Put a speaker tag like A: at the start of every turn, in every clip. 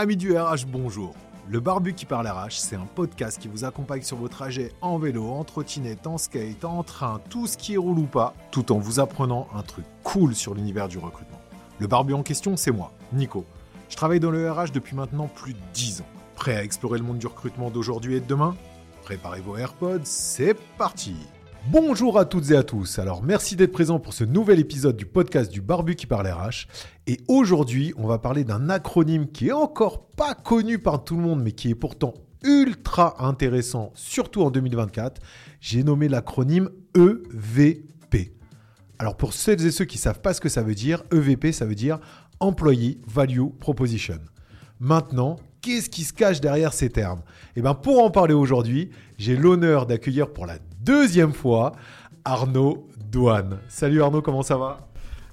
A: Amis du RH, bonjour. Le Barbu qui parle RH, c'est un podcast qui vous accompagne sur vos trajets en vélo, en trottinette, en skate, en train, tout ce qui roule ou pas, tout en vous apprenant un truc cool sur l'univers du recrutement. Le Barbu en question, c'est moi, Nico. Je travaille dans le RH depuis maintenant plus de 10 ans. Prêt à explorer le monde du recrutement d'aujourd'hui et de demain? Préparez vos AirPods, c'est parti Bonjour à toutes et à tous. Alors merci d'être présent pour ce nouvel épisode du podcast du Barbu qui parle RH. Et aujourd'hui, on va parler d'un acronyme qui est encore pas connu par tout le monde, mais qui est pourtant ultra intéressant, surtout en 2024. J'ai nommé l'acronyme EVP. Alors pour celles et ceux qui savent pas ce que ça veut dire, EVP ça veut dire Employee Value Proposition. Maintenant, qu'est-ce qui se cache derrière ces termes? Eh bien, pour en parler aujourd'hui, j'ai l'honneur d'accueillir pour la deuxième fois Arnaud Douane. Salut Arnaud, comment ça va?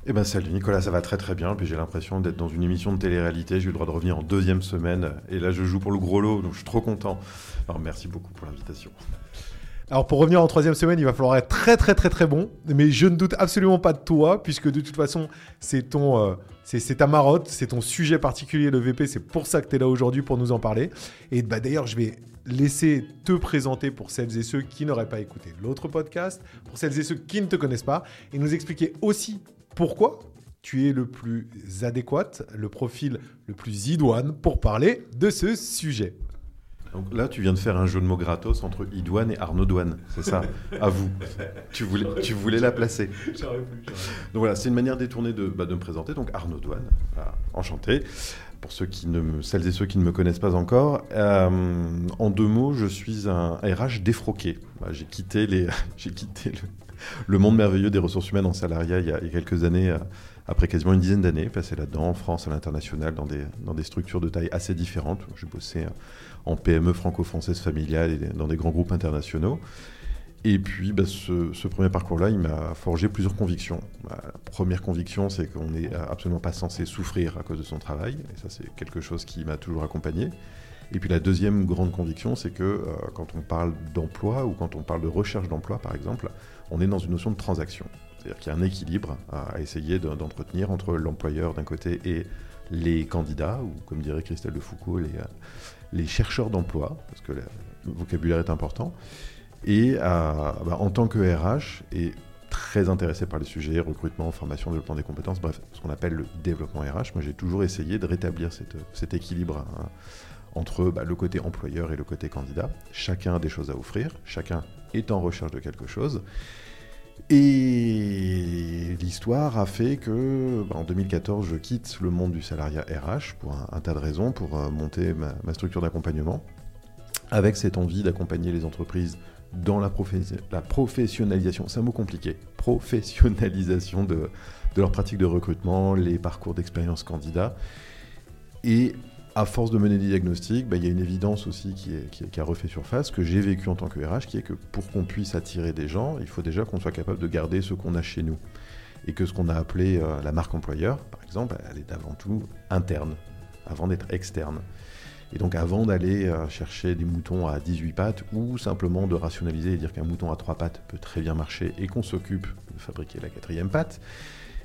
B: Eh ben salut Nicolas, ça va très très bien. Puis j'ai l'impression d'être dans une émission de télé-réalité. J'ai eu le droit de revenir en deuxième semaine. Et là, je joue pour le gros lot, donc je suis trop content. Alors merci beaucoup pour l'invitation.
A: Alors pour revenir en troisième semaine, il va falloir être très très très très bon. Mais je ne doute absolument pas de toi, puisque de toute façon, c'est ton, euh, c'est ta marotte, c'est ton sujet particulier, le VP. C'est pour ça que tu es là aujourd'hui pour nous en parler. Et bah, d'ailleurs, je vais laisser te présenter pour celles et ceux qui n'auraient pas écouté l'autre podcast, pour celles et ceux qui ne te connaissent pas, et nous expliquer aussi pourquoi tu es le plus adéquat, le profil le plus idoine pour parler de ce sujet.
B: Donc là, tu viens de faire un jeu de mots gratos entre Idouane et Arnaud Douane, c'est ça À vous. Tu voulais, tu voulais la placer. Donc voilà, c'est une manière détournée de, bah, de me présenter. Donc Arnaud Douane, enchanté. Pour ceux qui ne celles et ceux qui ne me connaissent pas encore, euh, en deux mots, je suis un RH défroqué. J'ai quitté, les, j'ai quitté le, monde merveilleux des ressources humaines en salariat il y a, quelques années, euh, après quasiment une dizaine d'années, passé là-dedans, en France, à l'international, dans des, dans des structures de taille assez différentes. J'ai bossé euh, en PME franco-française familiale et dans des grands groupes internationaux. Et puis, bah, ce, premier parcours-là, il m'a forgé plusieurs convictions. Bah, la première conviction, c'est qu'on n'est absolument pas censé souffrir à cause de son travail. Et ça, c'est quelque chose qui m'a toujours accompagné. Et puis la deuxième grande conviction, c'est que euh, quand on parle d'emploi ou quand on parle de recherche d'emploi, par exemple, on est dans une notion de transaction. C'est-à-dire qu'il y a un équilibre à, essayer d'entretenir entre l'employeur d'un côté et les candidats, ou comme dirait Christelle de Foucault, les, euh, les chercheurs d'emploi, parce que le vocabulaire est important. Et bah, en tant que RH, et très intéressé par les sujets recrutement, formation, développement des compétences, bref, ce qu'on appelle le développement RH, moi j'ai toujours essayé de rétablir cet équilibre hein, entre bah, le côté employeur et le côté candidat. Chacun a des choses à offrir, chacun est en recherche de quelque chose. Et l'histoire a fait que, bah, en 2014, je quitte le monde du salariat RH pour un, tas de raisons, pour euh, monter ma, structure d'accompagnement, avec cette envie d'accompagner les entreprises dans la, professionnalisation, c'est un mot compliqué, professionnalisation de, de leur pratique de recrutement, les parcours d'expérience candidat, et à force de mener des diagnostics, bah, il y a une évidence aussi qui, a refait surface, que j'ai vécu en tant que RH, qui est que pour qu'on puisse attirer des gens, il faut déjà qu'on soit capable de garder ce qu'on a chez nous. Et que ce qu'on a appelé euh, la marque employeur, par exemple, elle est avant tout interne, avant d'être externe. Et donc avant d'aller euh, chercher des moutons à 18 pattes ou simplement de rationaliser et dire qu'un mouton à 3 pattes peut très bien marcher et qu'on s'occupe de fabriquer la quatrième patte,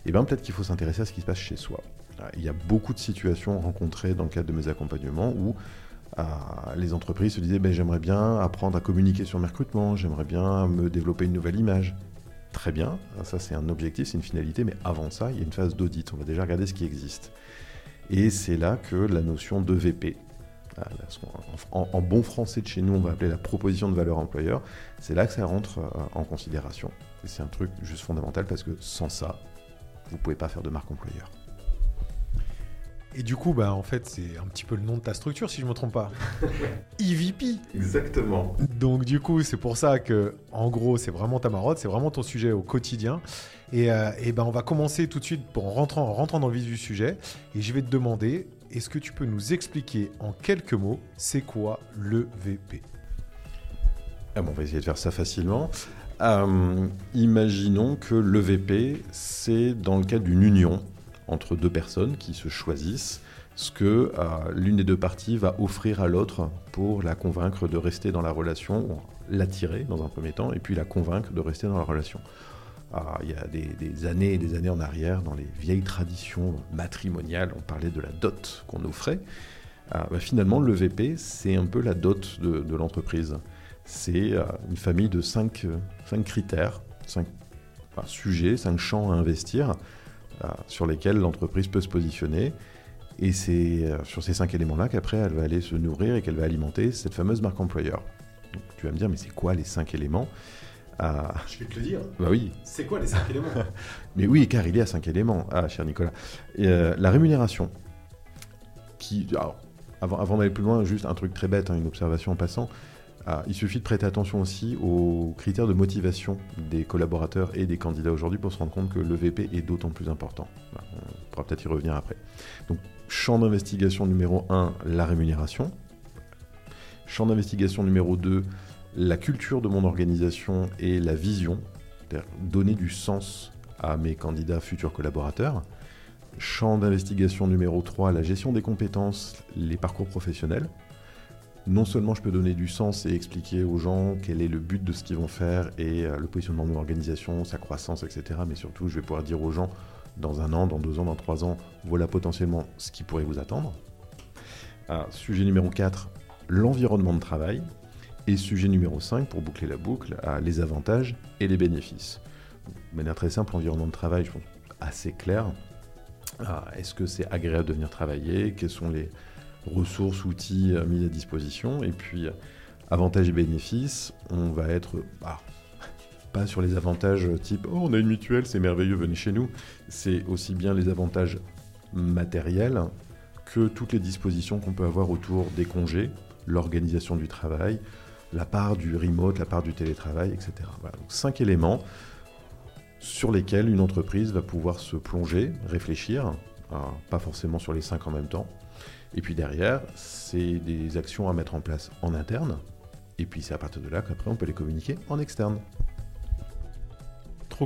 B: eh bien peut-être qu'il faut s'intéresser à ce qui se passe chez soi. Il y a beaucoup de situations rencontrées dans le cadre de mes accompagnements où euh, les entreprises se disaient ben, j'aimerais bien apprendre à communiquer sur mes recrutements, j'aimerais bien me développer une nouvelle image. Très bien, ça c'est un objectif, c'est une finalité, mais avant ça, il y a une phase d'audit. On va déjà regarder ce qui existe. Et c'est là que la notion de VP, euh, en, bon français de chez nous, on va appeler la proposition de valeur employeur, c'est là que ça rentre euh, en considération. Et c'est un truc juste fondamental parce que sans ça, vous ne pouvez pas faire de marque employeur.
A: Et du coup, bah, en fait, c'est un petit peu le nom de ta structure, si je ne me trompe pas. EVP.
B: Exactement.
A: Donc, du coup, c'est pour ça que, en gros, c'est vraiment ta marotte, c'est vraiment ton sujet au quotidien. Et, euh, ben, on va commencer tout de suite pour en rentrant, en rentrant dans le vif du sujet. Et je vais te demander, est-ce que tu peux nous expliquer en quelques mots, c'est quoi le VP
B: ah bon, On va essayer de faire ça facilement. Euh, imaginons que le VP, c'est dans le cadre d'une union entre deux personnes qui se choisissent ce que euh, l'une des deux parties va offrir à l'autre pour la convaincre de rester dans la relation, l'attirer dans un premier temps, et puis la convaincre de rester dans la relation. Ah, il y a des, années et des années en arrière, dans les vieilles traditions matrimoniales, on parlait de la dot qu'on offrait. Ah, bah, finalement, le VP, c'est un peu la dot de, l'entreprise. C'est euh, une famille de cinq, cinq critères, cinq sujets, cinq champs à investir euh, sur lesquels l'entreprise peut se positionner. Et c'est euh, sur ces cinq éléments-là qu'après, elle va aller se nourrir et qu'elle va alimenter cette fameuse marque employeur. tu vas me dire, mais c'est quoi les cinq éléments
A: Je vais te le dire.
B: Bah oui.
A: C'est quoi les cinq éléments?
B: Mais oui, car il y a cinq éléments, ah, cher Nicolas. la rémunération, qui, avant, d'aller plus loin, juste un truc très bête, hein, une observation en passant. Ah, il suffit de prêter attention aussi aux critères de motivation des collaborateurs et des candidats aujourd'hui pour se rendre compte que le VP est d'autant plus important. on pourra peut-être y revenir après. Donc, champ d'investigation numéro 1, la rémunération. Champ d'investigation numéro 2, la culture de mon organisation et la vision, c'est-à-dire donner du sens à mes candidats futurs collaborateurs. Champ d'investigation numéro 3, la gestion des compétences, les parcours professionnels. Non seulement je peux donner du sens et expliquer aux gens quel est le but de ce qu'ils vont faire et euh, le positionnement de mon organisation, sa croissance, etc. Mais surtout, je vais pouvoir dire aux gens, dans un an, dans deux ans, dans trois ans, voilà potentiellement ce qui pourrait vous attendre. Ah, sujet numéro 4, l'environnement de travail. Et sujet numéro 5, pour boucler la boucle, ah, les avantages et les bénéfices. De manière très simple, l'environnement de travail, je pense, assez clair. Ah, est-ce que c'est agréable de venir travailler? Quelles sont les ressources, outils euh, mis à disposition Et puis, euh, avantages et bénéfices, on va être bah, pas sur les avantages type oh, on a une mutuelle, c'est merveilleux, venez chez nous. C'est aussi bien les avantages matériels que toutes les dispositions qu'on peut avoir autour des congés, l'organisation du travail, la part du remote, la part du télétravail, etc. Donc cinq éléments sur lesquels une entreprise va pouvoir se plonger, réfléchir, pas forcément sur les cinq en même temps. Et puis derrière, c'est des actions à mettre en place en interne, et puis c'est à partir de là qu'après on peut les communiquer en externe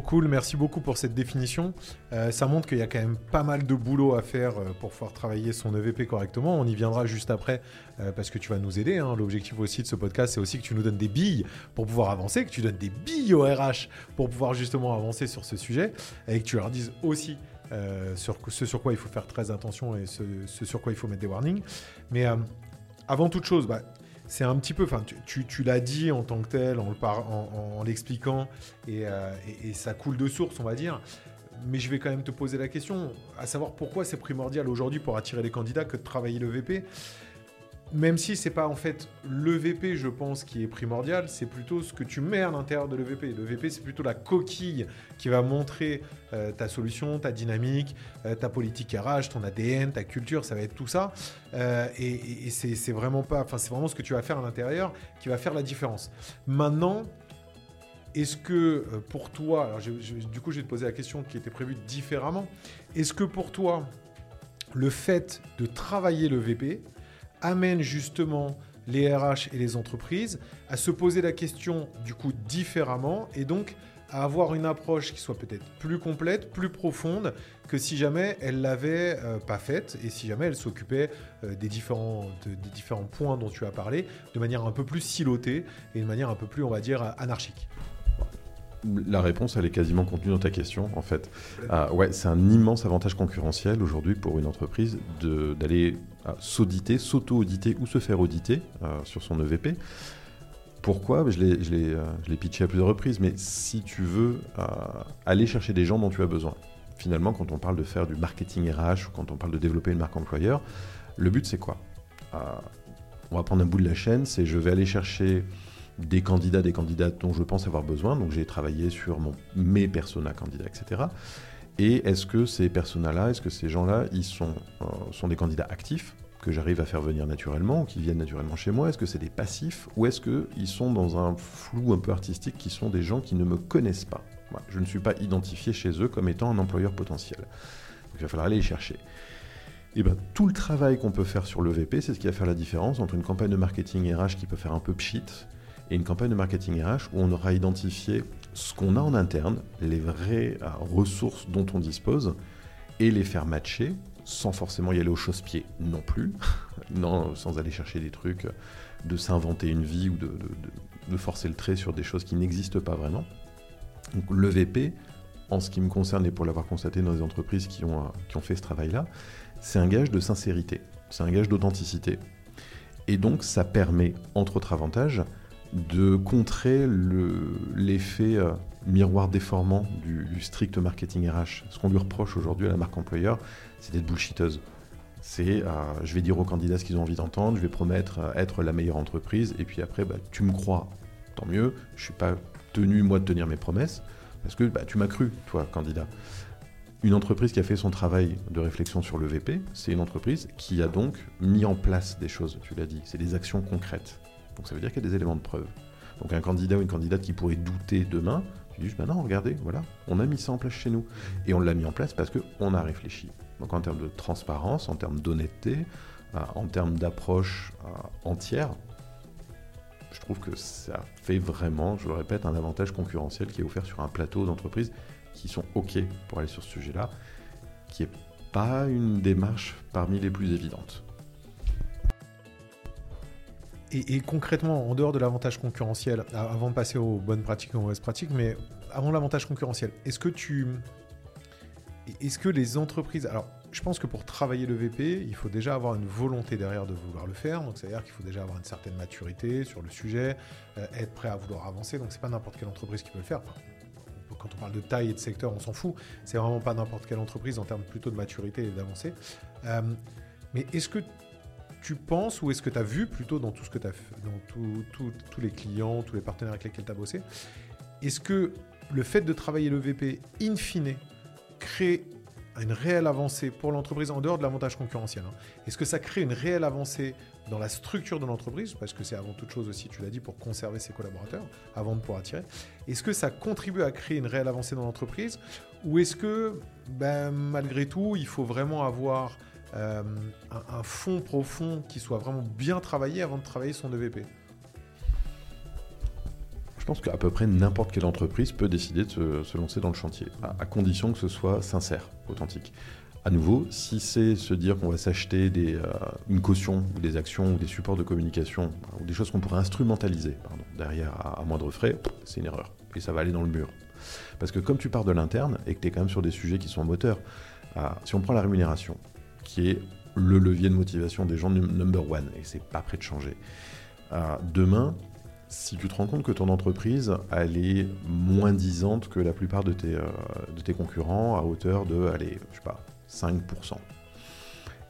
A: cool, merci beaucoup pour cette définition. Euh, ça montre qu'il y a quand même pas mal de boulot à faire euh, pour pouvoir travailler son EVP correctement. On y viendra juste après euh, parce que tu vas nous aider. Hein. L'objectif aussi de ce podcast, c'est aussi que tu nous donnes des billes pour pouvoir avancer, que tu donnes des billes au RH pour pouvoir justement avancer sur ce sujet et que tu leur dises aussi sur ce sur quoi il faut faire très attention et ce, sur quoi il faut mettre des warnings. Mais avant toute chose, bah, c'est un petit peu, enfin, tu, l'as dit en tant que tel, en, l'expliquant, euh, et, ça coule de source, on va dire. Mais je vais quand même te poser la question, à savoir pourquoi c'est primordial aujourd'hui pour attirer les candidats que de travailler le VP même si c'est pas en fait l'EVP, je pense, qui est primordial, c'est plutôt ce que tu mets à l'intérieur de l'EVP. L'EVP, c'est plutôt la coquille qui va montrer euh, ta solution, ta dynamique, euh, ta politique RH, ton ADN, ta culture, ça va être tout ça. Euh, et, c'est vraiment pas, enfin, c'est vraiment ce que tu vas faire à l'intérieur qui va faire la différence. Maintenant, est-ce que pour toi, alors du coup, je vais te poser la question qui était prévue différemment. Est-ce que pour toi, le fait de travailler le VP, amène justement les RH et les entreprises à se poser la question du coup différemment et donc à avoir une approche qui soit peut-être plus complète, plus profonde que si jamais elle l'avait euh, pas faite et si jamais elle s'occupait euh, des, différents, des différents points dont tu as parlé de manière un peu plus silotée et de manière un peu plus, on va dire, anarchique.
B: La réponse, elle est quasiment contenue dans ta question, en fait. Ah, ouais, c'est un immense avantage concurrentiel aujourd'hui pour une entreprise d'aller s'auditer, s'auto-auditer ou se faire auditer euh, sur son EVP. Pourquoi? Je l'ai euh, pitché à plusieurs reprises, mais si tu veux euh, aller chercher des gens dont tu as besoin, finalement, quand on parle de faire du marketing RH ou quand on parle de développer une marque employeur, le but c'est quoi? On va prendre un bout de la chaîne, c'est je vais aller chercher des candidats, des candidates dont je pense avoir besoin. Donc j'ai travaillé sur mon, mes personas candidats, etc. Et est-ce que ces personas-là, est-ce que ces gens-là, ils sont, euh, sont des candidats actifs que j'arrive à faire venir naturellement, qui viennent naturellement chez moi? Est-ce que c'est des passifs ou est-ce qu'ils sont dans un flou un peu artistique qui sont des gens qui ne me connaissent pas? Je ne suis pas identifié chez eux comme étant un employeur potentiel. Donc il va falloir aller les chercher. Et ben, tout le travail qu'on peut faire sur le VP, c'est ce qui va faire la différence entre une campagne de marketing RH qui peut faire un peu pchit et une campagne de marketing RH où on aura identifié ce qu'on a en interne, les vraies euh, ressources dont on dispose, et les faire matcher sans forcément y aller au chausse-pied non plus, non, sans aller chercher des trucs, de s'inventer une vie ou de, forcer le trait sur des choses qui n'existent pas vraiment. Donc le en ce qui me concerne et pour l'avoir constaté dans les entreprises qui ont, euh, qui ont fait ce travail-là, c'est un gage de sincérité. C'est un gage d'authenticité. Et donc, ça permet, entre autres avantages, de contrer l'effet euh, miroir déformant du, strict marketing RH. Ce qu'on lui reproche aujourd'hui à la marque employeur, c'est d'être bullshiteuse. C'est euh, je vais dire aux candidats ce qu'ils ont envie d'entendre, je vais promettre euh, être la meilleure entreprise, et puis après, bah, tu me crois, tant mieux, je ne suis pas tenu, moi, de tenir mes promesses, parce que bah, tu m'as cru, toi, candidat. Une entreprise qui a fait son travail de réflexion sur le VP, c'est une entreprise qui a donc mis en place des choses, tu l'as dit, c'est des actions concrètes. Donc ça veut dire qu'il y a des éléments de preuve. Donc un candidat ou une candidate qui pourrait douter demain, tu dis bah non, regardez, voilà, on a mis ça en place chez nous. Et on l'a mis en place parce qu'on a réfléchi. Donc en termes de transparence, en termes d'honnêteté, euh, en termes d'approche euh, entière, je trouve que ça fait vraiment, je le répète, un avantage concurrentiel qui est offert sur un plateau d'entreprises qui sont OK pour aller sur ce sujet-là, qui n'est pas une démarche parmi les plus évidentes.
A: Et, concrètement, en dehors de l'avantage concurrentiel, avant de passer aux bonnes pratiques et aux mauvaises pratiques, mais avant l'avantage concurrentiel, est-ce que tu. Est-ce que les entreprises. Alors, je pense que pour travailler le VP, il faut déjà avoir une volonté derrière de vouloir le faire. Donc, c'est-à-dire qu'il faut déjà avoir une certaine maturité sur le sujet, euh, être prêt à vouloir avancer. Donc, c'est pas n'importe quelle entreprise qui peut le faire. quand on parle de taille et de secteur, on s'en fout. C'est vraiment pas n'importe quelle entreprise en termes plutôt de maturité et d'avancée. Euh, mais est-ce que tu penses ou est-ce que tu as vu plutôt dans tout ce que tu fait, dans tous les clients, tous les partenaires avec lesquels tu as bossé, est-ce que le fait de travailler le VP in fine crée une réelle avancée pour l'entreprise en dehors de l'avantage concurrentiel hein? Est-ce que ça crée une réelle avancée dans la structure de l'entreprise? Parce que c'est avant toute chose aussi, tu l'as dit, pour conserver ses collaborateurs, avant de pouvoir attirer. Est-ce que ça contribue à créer une réelle avancée dans l'entreprise? Ou est-ce que, ben, malgré tout, il faut vraiment avoir euh, un, fond profond qui soit vraiment bien travaillé avant de travailler son EVP
B: je pense qu'à peu près n'importe quelle entreprise peut décider de se, lancer dans le chantier, à, condition que ce soit sincère, authentique. À nouveau, si c'est se dire qu'on va s'acheter euh, une caution ou des actions ou des supports de communication ou des choses qu'on pourrait instrumentaliser derrière à, moindre frais, c'est une erreur. Et ça va aller dans le mur. Parce que comme tu pars de l'interne et que tu es quand même sur des sujets qui sont moteurs, si on prend la rémunération, qui est le levier de motivation des gens number one, et c'est pas prêt de changer. Euh, demain, si tu te rends compte que ton entreprise, elle est moins disante que la plupart de tes, euh, de tes concurrents, à hauteur de, allez, je sais pas, 5%,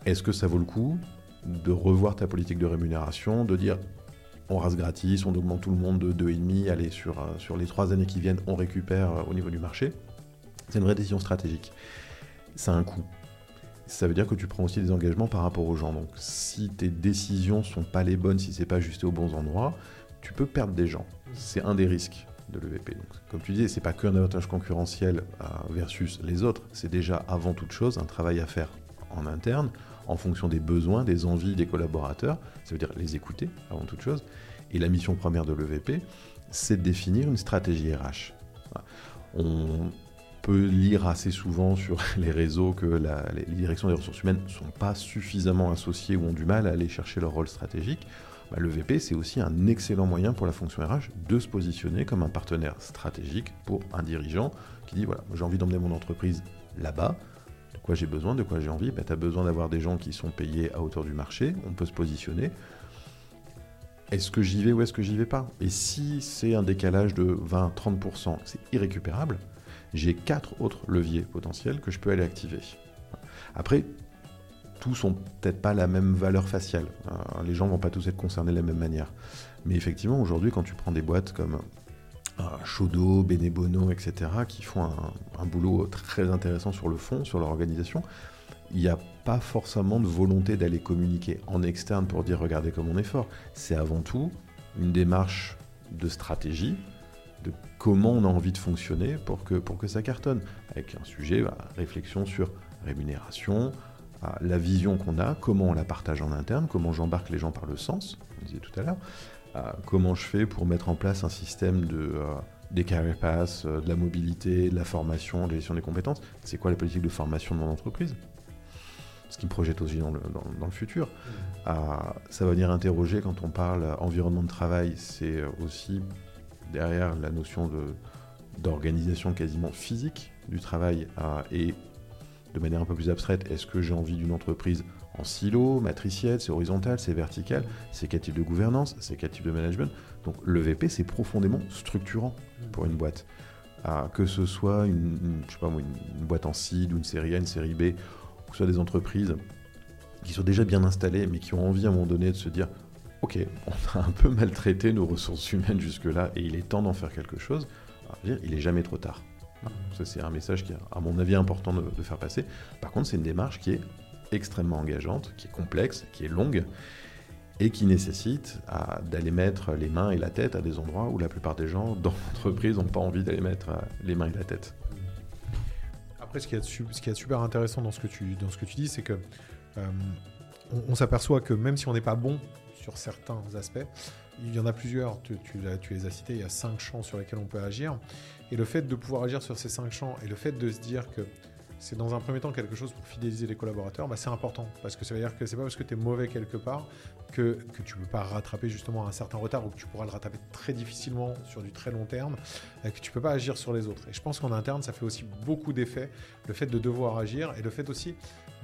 B: est-ce que ça vaut le coup de revoir ta politique de rémunération, de dire on rase gratis, on augmente tout le monde de 2,5, allez, sur, euh, sur les trois années qui viennent, on récupère au niveau du marché? C'est une vraie décision stratégique. Ça a un coût ça veut dire que tu prends aussi des engagements par rapport aux gens. Donc si tes décisions sont pas les bonnes, si c'est pas ajusté aux bons endroits, tu peux perdre des gens. C'est un des risques de l'EVP. Donc, comme tu disais, c'est pas qu'un avantage concurrentiel euh, versus les autres, c'est déjà avant toute chose un travail à faire en interne, en fonction des besoins, des envies des collaborateurs, ça veut dire les écouter avant toute chose. Et la mission première de l'EVP, c'est de définir une stratégie RH. On, peut lire assez souvent sur les réseaux que les directions des ressources humaines ne sont pas suffisamment associées ou ont du mal à aller chercher leur rôle stratégique. Bah, le VP, c'est aussi un excellent moyen pour la fonction RH de se positionner comme un partenaire stratégique pour un dirigeant qui dit voilà, j'ai envie d'emmener mon entreprise là-bas. De quoi j'ai besoin, de quoi j'ai envie? Bah, Tu as besoin d'avoir des gens qui sont payés à hauteur du marché. On peut se positionner. Est-ce que j'y vais ou est-ce que j'y vais pas? Et si c'est un décalage de 20-30%, c'est irrécupérable j'ai quatre autres leviers potentiels que je peux aller activer. Après, tous ont peut-être pas la même valeur faciale. Euh, les gens vont pas tous être concernés de la même manière. Mais effectivement, aujourd'hui, quand tu prends des boîtes comme Chaudot, euh, Benebono, etc., qui font un, boulot très intéressant sur le fond, sur leur organisation, il n'y a pas forcément de volonté d'aller communiquer en externe pour dire regardez comme on est fort. C'est avant tout une démarche de stratégie, de comment on a envie de fonctionner pour que, pour que ça cartonne. Avec un sujet, bah, réflexion sur rémunération, bah, la vision qu'on a, comment on la partage en interne, comment j'embarque les gens par le sens, on disait tout à l'heure, bah, comment je fais pour mettre en place un système de, euh, des career pass, euh, de la mobilité, de la formation, de la gestion des compétences, c'est quoi la politique de formation de mon entreprise? Ce qui me projette aussi dans le, dans, le futur. Mmh. ça va venir interroger quand on parle environnement de travail, c'est aussi derrière la notion d'organisation quasiment physique du travail et de manière un peu plus abstraite, est-ce que j'ai envie d'une entreprise en silo, matriciel, c'est horizontal, c'est vertical, c'est quel type de gouvernance, c'est quel type de management? Donc le VP, c'est profondément structurant pour une boîte. Ah, que ce soit une, boîte en seed, ou une série A, une série B, que ce soit des entreprises qui sont déjà bien installées, mais qui ont envie à un moment donné de se dire Ok, on a un peu maltraité nos ressources humaines jusque-là, et il est temps d'en faire quelque chose. dire, il est jamais trop tard. Ça, c'est un message qui est, à mon avis, important de, faire passer. Par contre, c'est une démarche qui est extrêmement engageante, qui est complexe, qui est longue, et qui nécessite d'aller mettre les mains et la tête à des endroits où la plupart des gens dans l'entreprise n'ont pas envie d'aller mettre euh, les mains et la tête.
A: Après, ce qui est, super intéressant dans ce que tu, dis, c'est que euh, s'aperçoit que même si on n'est pas bon sur certains aspects, il y en a plusieurs, tu, les as cités, il y a cinq champs sur lesquels on peut agir. Et le fait de pouvoir agir sur ces cinq champs et le fait de se dire que c'est dans un premier temps quelque chose pour fidéliser les collaborateurs, bah c'est important. Parce que ça veut dire que c'est pas parce que tu es mauvais quelque part que, que tu peux pas rattraper justement un certain retard ou que tu pourras le rattraper très difficilement sur du très long terme, que tu peux pas agir sur les autres. Et je pense qu'en interne, ça fait aussi beaucoup d'effets, le fait de devoir agir et le fait aussi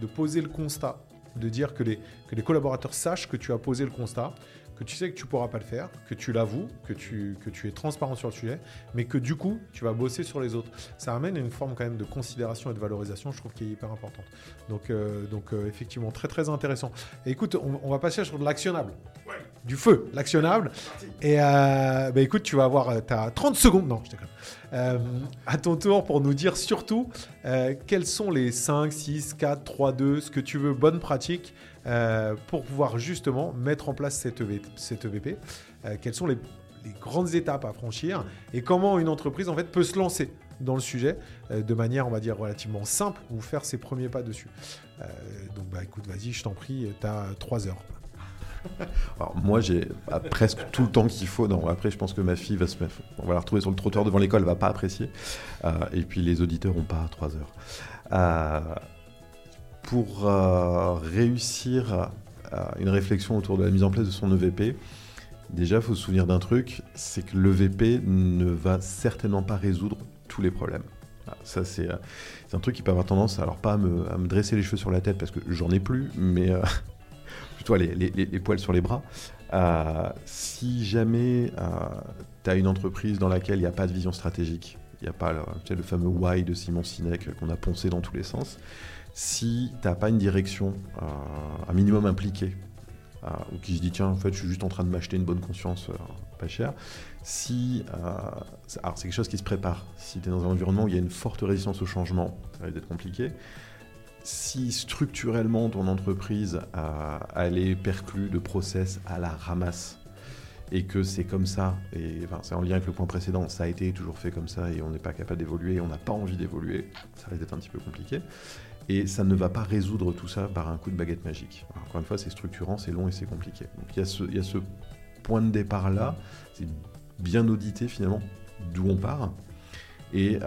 A: de poser le constat, de dire que les, collaborateurs sachent que tu as posé le constat, que tu sais que tu pourras pas le faire, que tu l'avoues, que tu, que tu es transparent sur le sujet, mais que du coup, tu vas bosser sur les autres. Ça amène une forme quand même de considération et de valorisation, je trouve, qui est hyper importante. Donc, euh, donc euh, effectivement, très très intéressant. écoute, on, va passer sur de l'actionnable. Du feu, l'actionnable. Et euh, bah, écoute, tu vas avoir, tu as 30 secondes, non, je déconne, à ton tour pour nous dire surtout quels sont les 5, 6, 4, 3, 2, ce que tu veux, bonne pratique euh, pour pouvoir justement mettre en place cette, EVP. Euh, quelles sont les, grandes étapes à franchir et comment une entreprise en fait peut se lancer dans le sujet euh, de manière, on va dire, relativement simple ou faire ses premiers pas dessus. donc, bah, écoute, vas-y, je t'en prie, tu as 3 heures.
B: Alors, moi, j'ai presque tout le temps qu'il faut. Non, après, je pense que ma fille va se mettre. On va la retrouver sur le trottoir devant l'école, elle va pas apprécier. et puis, les auditeurs n'ont pas 3 heures pour euh, réussir une réflexion autour de la mise en place de son EVP, déjà, il faut se souvenir d'un truc, c'est que l'EVP ne va certainement pas résoudre tous les problèmes. Ça, c'est un truc qui peut avoir tendance, alors pas à me, dresser les cheveux sur la tête parce que j'en ai plus, mais euh, plutôt les, poils sur les bras. Euh, si jamais tu as une entreprise dans laquelle il n'y a pas de vision stratégique, il n'y a pas le fameux why de Simon Sinek qu'on a poncé dans tous les sens, si tu n'as pas une direction euh, un minimum impliquée, euh, ou qui se dit tiens en fait je suis juste en train de m'acheter une bonne conscience euh, pas cher, si alors c'est quelque chose qui se prépare, si tu es dans un environnement où il y a une forte résistance au changement, ça va être compliqué. Si structurellement ton entreprise elle est perclue de process à la ramasse et que c'est comme ça, et c'est en lien avec le point précédent, ça a été toujours fait comme ça et on n'est pas capable d'évoluer, on n'a pas envie d'évoluer, ça va être un petit peu compliqué. Et ça ne va pas résoudre tout ça par un coup de baguette magique. encore une fois, c'est structurant, c'est long et c'est compliqué. Donc il y, a ce, point de départ-là, c'est bien auditer finalement d'où on part, et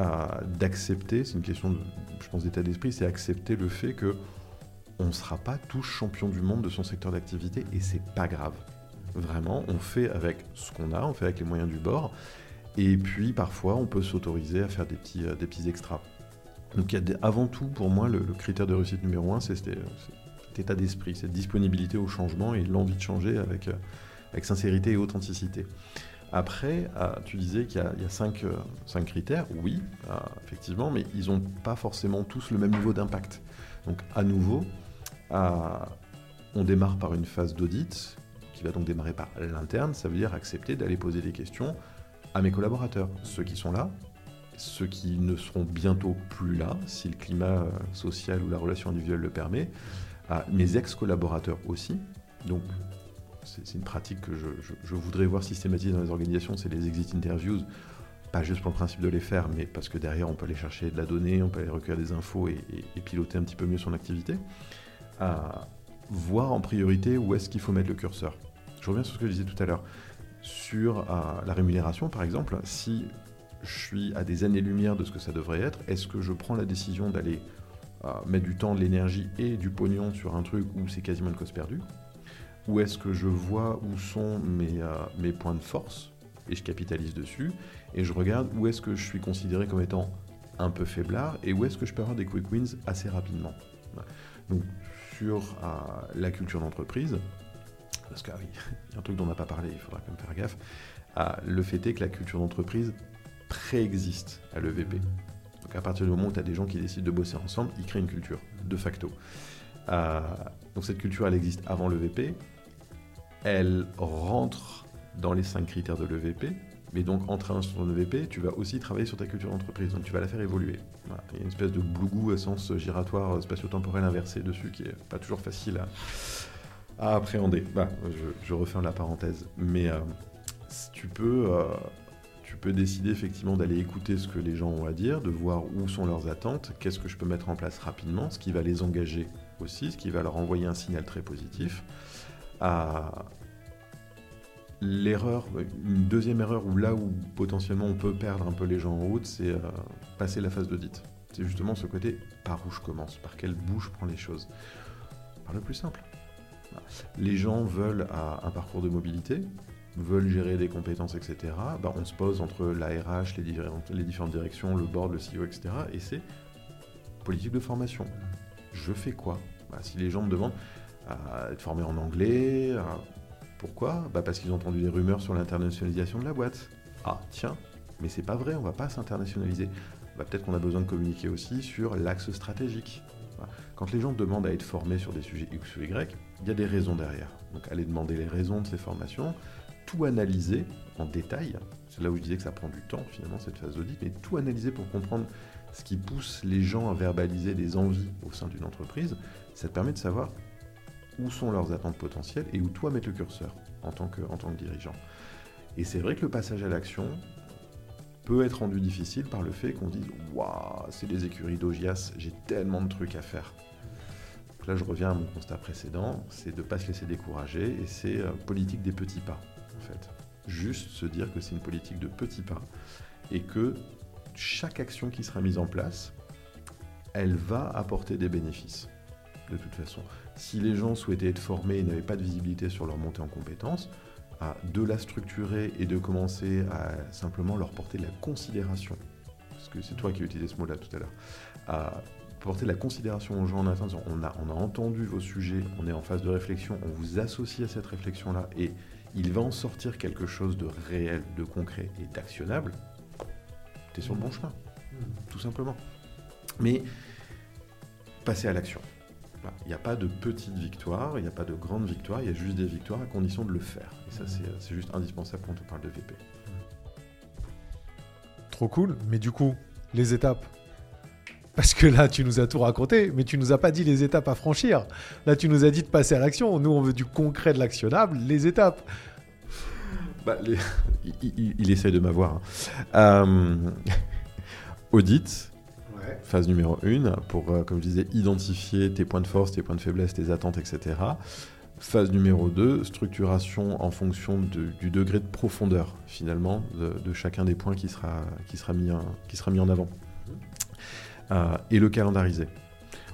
B: d'accepter, c'est une question, je pense, d'état d'esprit, c'est accepter le fait que on ne sera pas tous champions du monde de son secteur d'activité, et c'est pas grave. Vraiment, on fait avec ce qu'on a, on fait avec les moyens du bord, et puis parfois on peut s'autoriser à faire des petits, euh, des petits extras. Donc il y a avant tout, pour moi, le, critère de réussite numéro un, c'est cet, état d'esprit, cette disponibilité au changement et l'envie de changer avec, euh, avec sincérité et authenticité. Après, ah, tu disais qu'il y, a, cinq, euh, cinq, critères, oui, effectivement, mais ils n'ont pas forcément tous le même niveau d'impact. Donc à nouveau, on démarre par une phase d'audit, qui va donc démarrer par l'interne, ça veut dire accepter d'aller poser des questions à mes collaborateurs, ceux qui sont là, ceux qui ne seront bientôt plus là, si le climat euh, social ou la relation individuelle le permet, à mes ex-collaborateurs aussi. Donc, c'est une pratique que je, voudrais voir systématisée dans les organisations, c'est les exit interviews, pas juste pour le principe de les faire, mais parce que derrière, on peut aller chercher de la donnée, on peut aller recueillir des infos et, piloter un petit peu mieux son activité. À voir en priorité où est-ce qu'il faut mettre le curseur. Je reviens sur ce que je disais tout à l'heure. Sur euh, la rémunération, par exemple, si je suis à des années-lumière de ce que ça devrait être. Est-ce que je prends la décision d'aller euh, mettre du temps, de l'énergie et du pognon sur un truc où c'est quasiment une cause perdue Ou est-ce que je vois où sont mes, euh, mes points de force et je capitalise dessus et je regarde où est-ce que je suis considéré comme étant un peu faiblard et où est-ce que je peux avoir des quick wins assez rapidement? Donc sur la culture d'entreprise, parce qu'il y a un truc dont on n'a pas parlé, il faudra quand même faire gaffe, le fait est que la culture d'entreprise préexiste à l'EVP. Donc à partir du moment où tu as des gens qui décident de bosser ensemble, ils créent une culture, de facto. Euh, donc cette culture, elle existe avant l'EVP. Elle rentre dans les cinq critères de l'EVP. Mais donc, en train sur l'EVP, tu vas aussi travailler sur ta culture d'entreprise. Donc, tu vas la faire évoluer. Il y a une espèce de blougou à sens giratoire spatio-temporel inversé dessus qui est pas toujours facile à, appréhender. Bah, je, je, referme la parenthèse. Mais euh, tu peux, euh, tu peux décider effectivement d'aller écouter ce que les gens ont à dire, de voir où sont leurs attentes, qu'est-ce que je peux mettre en place rapidement, ce qui va les engager aussi, ce qui va leur envoyer un signal très positif. L'erreur, une deuxième erreur, où là où potentiellement on peut perdre un peu les gens en route, c'est euh, passer la phase d'audit. C'est justement ce côté par où je commence, par quelle bouche je prends les choses. Par le plus simple. Les gens veulent un parcours de mobilité, veulent gérer des compétences, etc., bah, on se pose entre la RH, les différentes, directions, le board, le CEO, etc., et c'est politique de formation. Je fais quoi? Bah, Si les gens me demandent à être formé en anglais, pourquoi? Bah, Parce qu'ils ont entendu des rumeurs sur l'internationalisation de la boîte. Ah, tiens, mais c'est pas vrai, on va pas s'internationaliser. Peut-être qu'on a besoin de communiquer aussi sur l'axe stratégique. Quand les gens demandent à être formés sur des sujets X ou Y, il y a des raisons derrière. Donc allez demander les raisons de ces formations, tout analyser en détail. C'est là où je disais que ça prend du temps finalement cette phase d'audit, mais tout analyser pour comprendre ce qui pousse les gens à verbaliser des envies au sein d'une entreprise. Ça te permet de savoir où sont leurs attentes potentielles et où toi mettre le curseur en tant que, dirigeant. Et c'est vrai que le passage à l'action peut être rendu difficile par le fait qu'on dise Waouh, c'est des écuries d'Ogias, j'ai tellement de trucs à faire. là, je reviens à mon constat précédent c'est de ne pas se laisser décourager et c'est euh, politique des petits pas Juste se dire que c'est une politique de petits pas et que chaque action qui sera mise en place, elle va apporter des bénéfices. De toute façon, si les gens souhaitaient être formés et n'avaient pas de visibilité sur leur montée en compétences, de la structurer et de commencer à simplement leur porter de la considération, parce que c'est toi qui as utilisé ce mot-là tout à l'heure, à porter de la considération aux gens en interne, on a, on a entendu vos sujets, on est en phase de réflexion, on vous associe à cette réflexion-là, et il va en sortir quelque chose de réel, de concret et d'actionnable, tu es sur le bon chemin, tout simplement. Mais passer à l'action. Il n'y a pas de petites victoires, il n'y a pas de grandes victoires, il y a juste des victoires à condition de le faire. Et ça, c'est juste indispensable quand on parle de VP.
A: Trop cool, mais du coup, les étapes parce que là, tu nous as tout raconté, mais tu nous as pas dit les étapes à franchir. Là, tu nous as dit de passer à l'action. Nous, on veut du concret, de l'actionnable, les étapes.
B: Bah, il, essaye de m'avoir. Hein. Euh, audit, phase numéro 1, pour, euh, comme je disais, identifier tes points de force, tes points de faiblesse, tes attentes, etc. Phase numéro 2, structuration en fonction du degré de profondeur, finalement, de, chacun des points qui sera, qui sera, mis, qui sera mis en avant. Et le calendariser.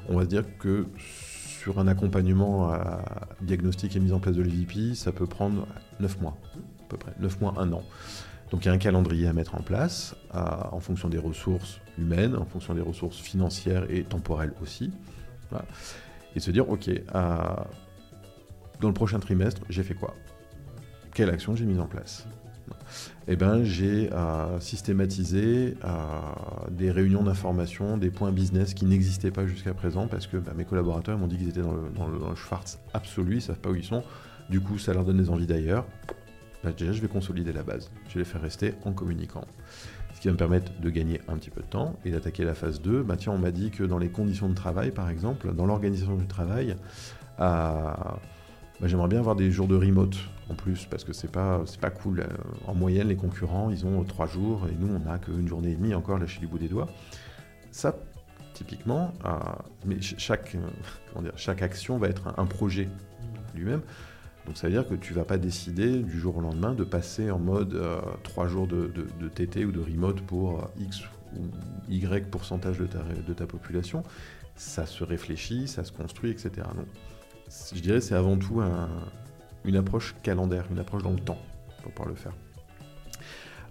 B: On va dire que sur un accompagnement à diagnostic et mise en place de l'EVP, ça peut prendre 9 mois, à peu près, 9 mois, 1 an. Donc il y a un calendrier à mettre en place en fonction des ressources humaines, en fonction des ressources financières et temporelles aussi. Et se dire, ok, dans le prochain trimestre, j'ai fait quoi? Quelle action j'ai mise en place? Eh ben, j'ai euh, systématisé euh, des réunions d'information, des points business qui n'existaient pas jusqu'à présent parce que bah, mes collaborateurs m'ont dit qu'ils étaient dans le, dans, absolu, ils ne savent pas où ils sont. Du coup, ça leur donne des envies d'ailleurs. Bah, déjà, je vais consolider la base. Je vais les faire rester en communiquant. Ce qui va me permettre de gagner un petit peu de temps et d'attaquer la phase 2. Bah, tiens, on m'a dit que dans les conditions de travail, par exemple, dans l'organisation du travail, euh, bah, j'aimerais bien avoir des jours de remote en plus, parce que c'est pas, c'est pas cool. Euh, en moyenne, les concurrents, ils ont trois jours, et nous, on n'a qu'une journée et demie encore lâché du bout des doigts. Ça, typiquement, euh, mais chaque, euh, comment dire, chaque action va être un, projet lui-même. Donc ça veut dire que tu vas pas décider du jour au lendemain de passer en mode trois jours de, de, TT ou de remote pour X ou Y pourcentage de ta, de ta population. Ça se réfléchit, ça se construit, etc. Donc, je dirais, c'est avant tout une approche calendaire, une approche dans le temps pour pouvoir le faire.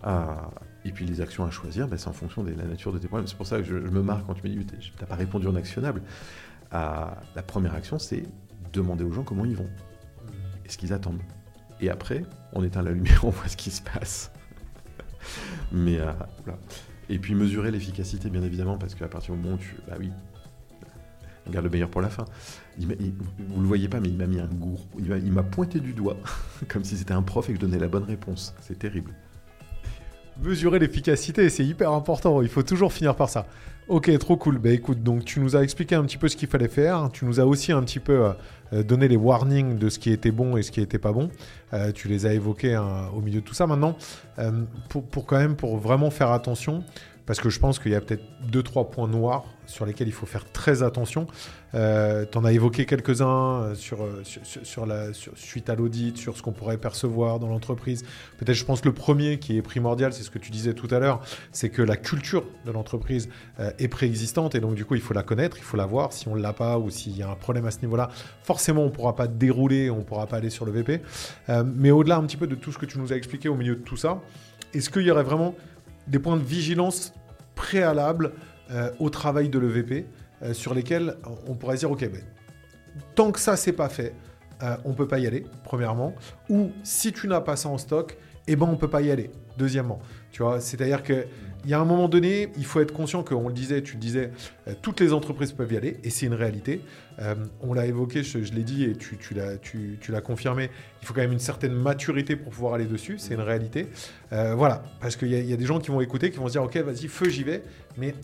B: Ah, et puis les actions à choisir, ben, c'est en fonction de la nature de tes problèmes. C'est pour ça que je, me marre quand tu me dis, tu n'as pas répondu en actionnable. la première action, c'est demander aux gens comment ils vont et ce qu'ils attendent. Et après, on éteint la lumière, on voit ce qui se passe. Mais euh, voilà. Et puis mesurer l'efficacité, bien évidemment, parce qu'à partir du moment où tu. Bah oui, on garde le meilleur pour la fin. Il, vous le voyez pas, mais il m'a mis un goût. Il m'a pointé du doigt, comme si c'était un prof et que je donnais la bonne réponse. C'est terrible.
A: Mesurer l'efficacité, c'est hyper important. Il faut toujours finir par ça. Ok, trop cool. Bah écoute, donc tu nous as expliqué un petit peu ce qu'il fallait faire. Tu nous as aussi un petit peu euh, donné les warnings de ce qui était bon et ce qui n'était pas bon. Euh, tu les as évoqués hein, au milieu de tout ça. Maintenant, euh, pour, quand même, pour vraiment faire attention, parce que je pense qu'il y a peut-être deux, trois points noirs sur lesquels il faut faire très attention. Euh, tu en as évoqué quelques-uns euh, sur, euh, sur, la, suite à l'audit, sur ce qu'on pourrait percevoir dans l'entreprise. Peut-être, je pense, le premier qui est primordial, c'est ce que tu disais tout à l'heure, c'est que la culture de l'entreprise est préexistante et donc, du coup, il faut la connaître, il faut la voir. Si on ne l'a pas ou s'il y a un problème à ce niveau-là, forcément, on ne pourra pas dérouler, on ne pourra pas aller sur le VP. mais au-delà un petit peu de tout ce que tu nous as expliqué au milieu de tout ça, est-ce qu'il y aurait vraiment des points de vigilance préalables euh, au travail de l'EVP euh, sur lesquels on pourrait dire, OK, mais tant que ça, c'est pas fait, euh, on peut pas y aller, premièrement. Ou si tu n'as pas ça en stock, eh ben, on peut pas y aller, deuxièmement. Tu vois, c'est-à-dire que il y a un moment donné, il faut être conscient qu'on le disait, tu le disais, euh, toutes les entreprises peuvent y aller, et c'est une réalité. Euh, on l'a évoqué, je, l'ai dit, et tu, l'as confirmé, il faut quand même une certaine maturité pour pouvoir aller dessus, c'est une réalité. Euh, voilà, parce qu'il y, y, a des gens qui vont écouter, qui vont se dire, ok, vas-y, feu, j'y vais, mais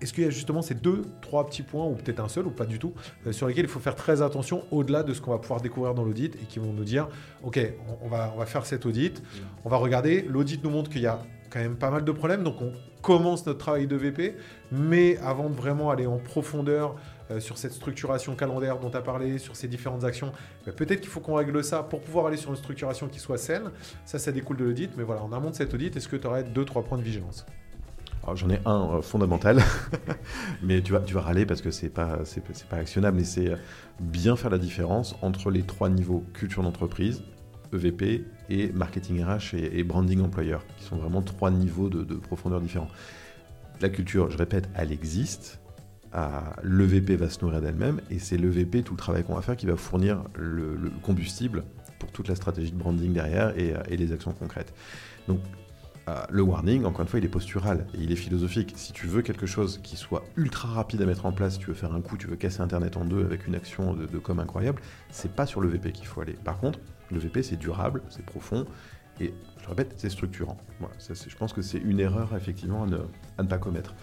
A: est-ce qu'il y a justement ces deux, trois petits points, ou peut-être un seul, ou pas du tout, sur lesquels il faut faire très attention au-delà de ce qu'on va pouvoir découvrir dans l'audit et qui vont nous dire, OK, on, va, on va faire cet audit, on va regarder, l'audit nous montre qu'il y a quand même pas mal de problèmes. Donc on commence notre travail de VP, mais avant de vraiment aller en profondeur euh, sur cette structuration calendaire dont tu as parlé, sur ces différentes actions, bah, peut-être qu'il faut qu'on règle ça pour pouvoir aller sur une structuration qui soit saine. Ça, ça découle de l'audit. Mais voilà, en amont de cet audit, est-ce que tu aurais deux, trois points de vigilance?
B: J'en ai un euh, fondamental, mais tu vas, tu vas râler parce que c'est pas, c'est, pas actionnable, mais c'est euh, bien faire la différence entre les trois niveaux culture d'entreprise, EVP et marketing RH et, branding employeur, qui sont vraiment trois niveaux de, profondeur différents. La culture, je répète, elle existe. L'EVP va se nourrir d'elle-même et c'est l'EVP, tout le travail qu'on va faire, qui va fournir le, combustible pour toute la stratégie de branding derrière et, et les actions concrètes. Donc le warning, encore une fois, il est postural et il est philosophique. Si tu veux quelque chose qui soit ultra rapide à mettre en place, tu veux faire un coup, tu veux casser Internet en deux avec une action de, de com incroyable, c'est pas sur le VP qu'il faut aller. Par contre, le VP, c'est durable, c'est profond et, je le répète, c'est structurant. je pense que c'est une erreur, effectivement, à ne, pas commettre.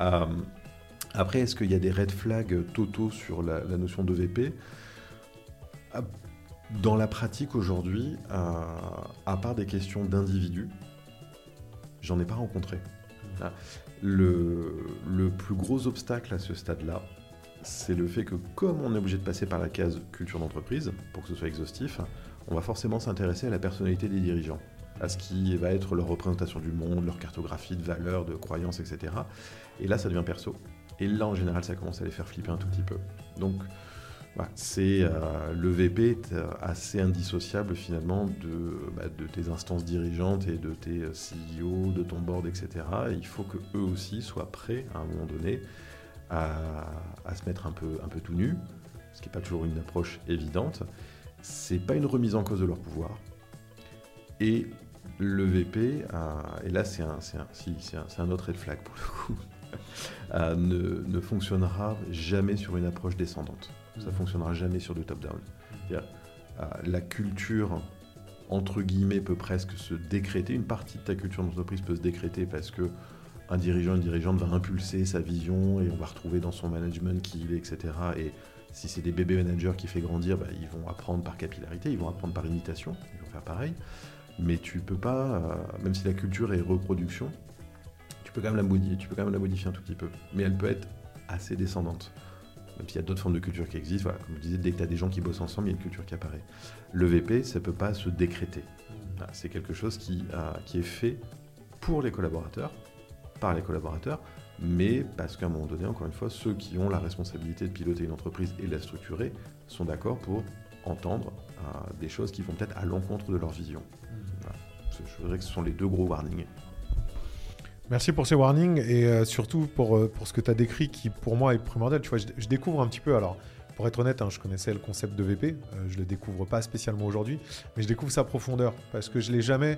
B: Euh, après, est-ce qu'il y a des red flags totaux sur la, notion de VP ah, Dans la pratique aujourd'hui, euh, à part des questions d'individus, j'en ai pas rencontré. Le, plus gros obstacle à ce stade-là, c'est le fait que comme on est obligé de passer par la case culture d'entreprise pour que ce soit exhaustif, on va forcément s'intéresser à la personnalité des dirigeants, à ce qui va être leur représentation du monde, leur cartographie de valeurs, de croyances, etc. Et là, ça devient perso. Et là, en général, ça commence à les faire flipper un tout petit peu. Donc, c'est euh, le VP est euh, assez indissociable finalement bah, de, tes instances dirigeantes et de tes euh, CEO, de ton board, etc. il faut que eux aussi soient prêts à un moment donné à, se mettre un peu, un peu tout nu, ce qui n'est pas toujours une approche évidente. C'est pas une remise en cause de leur pouvoir. Et le VP, et là c'est un, un, un, autre red flag pour le coup, ne, ne fonctionnera jamais sur une approche descendante ça fonctionnera jamais sur du top-down. Euh, la culture, entre guillemets, peut presque se décréter. Une partie de ta culture d'entreprise peut se décréter parce que un dirigeant, une dirigeante va impulser sa vision et on va retrouver dans son management qui il est, etc. Et si c'est des bébés managers qui fait grandir, bah, ils vont apprendre par capillarité, ils vont apprendre par imitation, ils vont faire pareil. Mais tu peux pas, euh, même si la culture est reproduction, tu peux quand même la modifier, tu peux quand même la modifier un tout petit peu. Mais elle peut être assez descendante même s'il y a d'autres formes de culture qui existent, voilà, comme je disais, dès que tu as des gens qui bossent ensemble, il y a une culture qui apparaît. Le VP, ça ne peut pas se décréter. Mmh. C'est quelque chose qui, qui est fait pour les collaborateurs, par les collaborateurs, mais parce qu'à un moment donné, encore une fois, ceux qui ont la responsabilité de piloter une entreprise et de la structurer sont d'accord pour entendre euh, des choses qui vont peut-être à l'encontre de leur vision. Mmh. Je dirais que ce sont les deux gros warnings.
A: Merci pour ces warnings et surtout pour, pour ce que tu as décrit qui pour moi est primordial. Tu vois, je, découvre un petit peu alors. Pour être honnête, hein, je connaissais le concept de VP, je ne le découvre pas spécialement aujourd'hui, mais je découvre sa profondeur parce que je l'ai jamais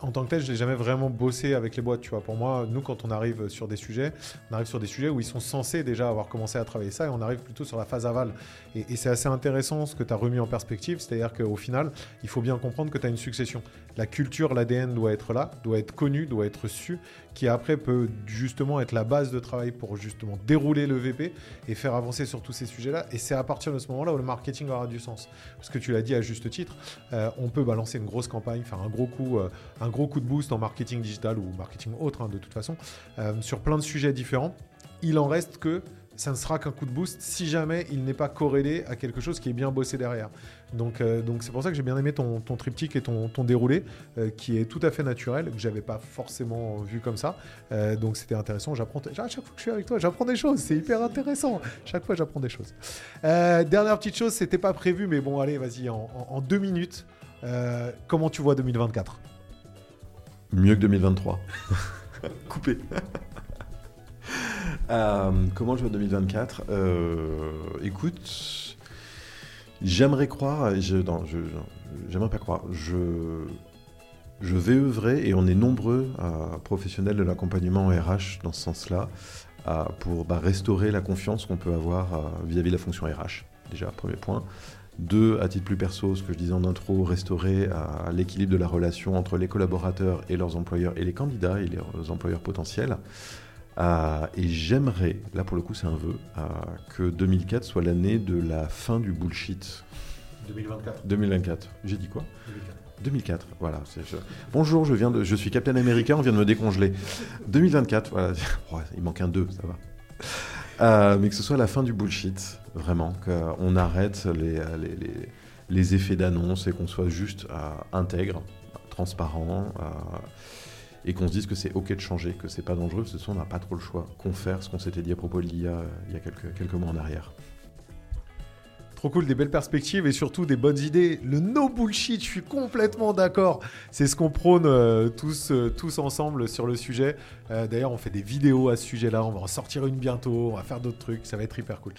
A: en tant que tel, je n'ai jamais vraiment bossé avec les boîtes. Tu vois, pour moi, nous, quand on arrive sur des sujets, on arrive sur des sujets où ils sont censés déjà avoir commencé à travailler ça et on arrive plutôt sur la phase aval. Et, c'est assez intéressant ce que tu as remis en perspective, c'est-à-dire qu'au final, il faut bien comprendre que tu as une succession. La culture, l'ADN doit être là, doit être connu, doit être su, qui après peut justement être la base de travail pour justement dérouler le VP et faire avancer sur tous ces sujets-là. Et c'est à partir de ce moment-là où le marketing aura du sens. Parce que tu l'as dit à juste titre, euh, on peut balancer une grosse campagne, faire un gros coup. Euh, un gros coup de boost en marketing digital ou marketing autre, hein, de toute façon, euh, sur plein de sujets différents. Il en reste que ça ne sera qu'un coup de boost si jamais il n'est pas corrélé à quelque chose qui est bien bossé derrière. Donc euh, donc c'est pour ça que j'ai bien aimé ton, ton, triptyque et ton, ton déroulé, euh, qui est tout à fait naturel, que j'avais pas forcément vu comme ça. donc c'était intéressant. J'apprends à chaque fois que je suis avec toi, j'apprends des choses. C'est hyper intéressant. Chaque fois, j'apprends des choses. dernière petite chose, c'était pas prévu, mais bon, allez, vas-y, en, en, deux minutes. comment tu vois 2024
B: Mieux que 2023. Coupé. Euh, comment je vois 2024 euh, Écoute, j'aimerais croire, j'aimerais pas croire, je, je vais œuvrer, et on est nombreux euh, professionnels de l'accompagnement RH dans ce sens-là, pour bah, restaurer la confiance qu'on peut avoir vis-à-vis de la fonction RH, déjà, premier point. Deux, à titre plus perso, ce que je disais en intro, restaurer à l'équilibre de la relation entre les collaborateurs et leurs employeurs et les candidats et les employeurs potentiels. Euh, et j'aimerais, là pour le coup c'est un vœu, euh, que 2004 soit l'année de la fin du bullshit.
A: 2024.
B: 2024. J'ai dit quoi 2004. voilà. Bonjour, je, viens de, je suis Captain America, on vient de me décongeler. 2024, voilà. il manque un 2, ça va. Euh, mais que ce soit la fin du bullshit, vraiment, qu'on arrête les, les, les, effets d'annonce et qu'on soit juste intègre, transparent, et qu'on se dise que c'est ok de changer, que c'est pas dangereux, ce soit on n'a pas trop le choix, qu'on faire ce qu'on s'était dit à propos de l'IA il y a quelques, mois en arrière.
A: Trop cool, des belles perspectives et surtout des bonnes idées. Le no bullshit, je suis complètement d'accord. C'est ce qu'on prône euh, tous, euh, tous ensemble sur le sujet. Euh, d'ailleurs, on fait des vidéos à ce sujet-là. On va en sortir une bientôt. On va faire d'autres trucs. Ça va être hyper cool.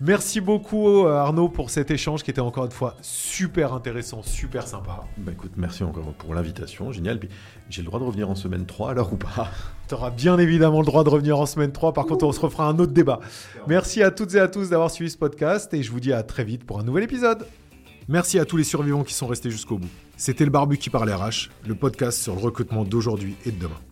A: Merci beaucoup Arnaud pour cet échange qui était encore une fois super intéressant, super sympa.
B: Bah écoute, merci encore pour l'invitation, génial. Puis j'ai le droit de revenir en semaine 3 alors ou pas?
A: Tu auras bien évidemment le droit de revenir en semaine 3, par contre on se refera un autre débat. Merci à toutes et à tous d'avoir suivi ce podcast et je vous dis à très vite pour un nouvel épisode. Merci à tous les survivants qui sont restés jusqu'au bout. C'était le Barbu qui parle RH, le podcast sur le recrutement d'aujourd'hui et de demain.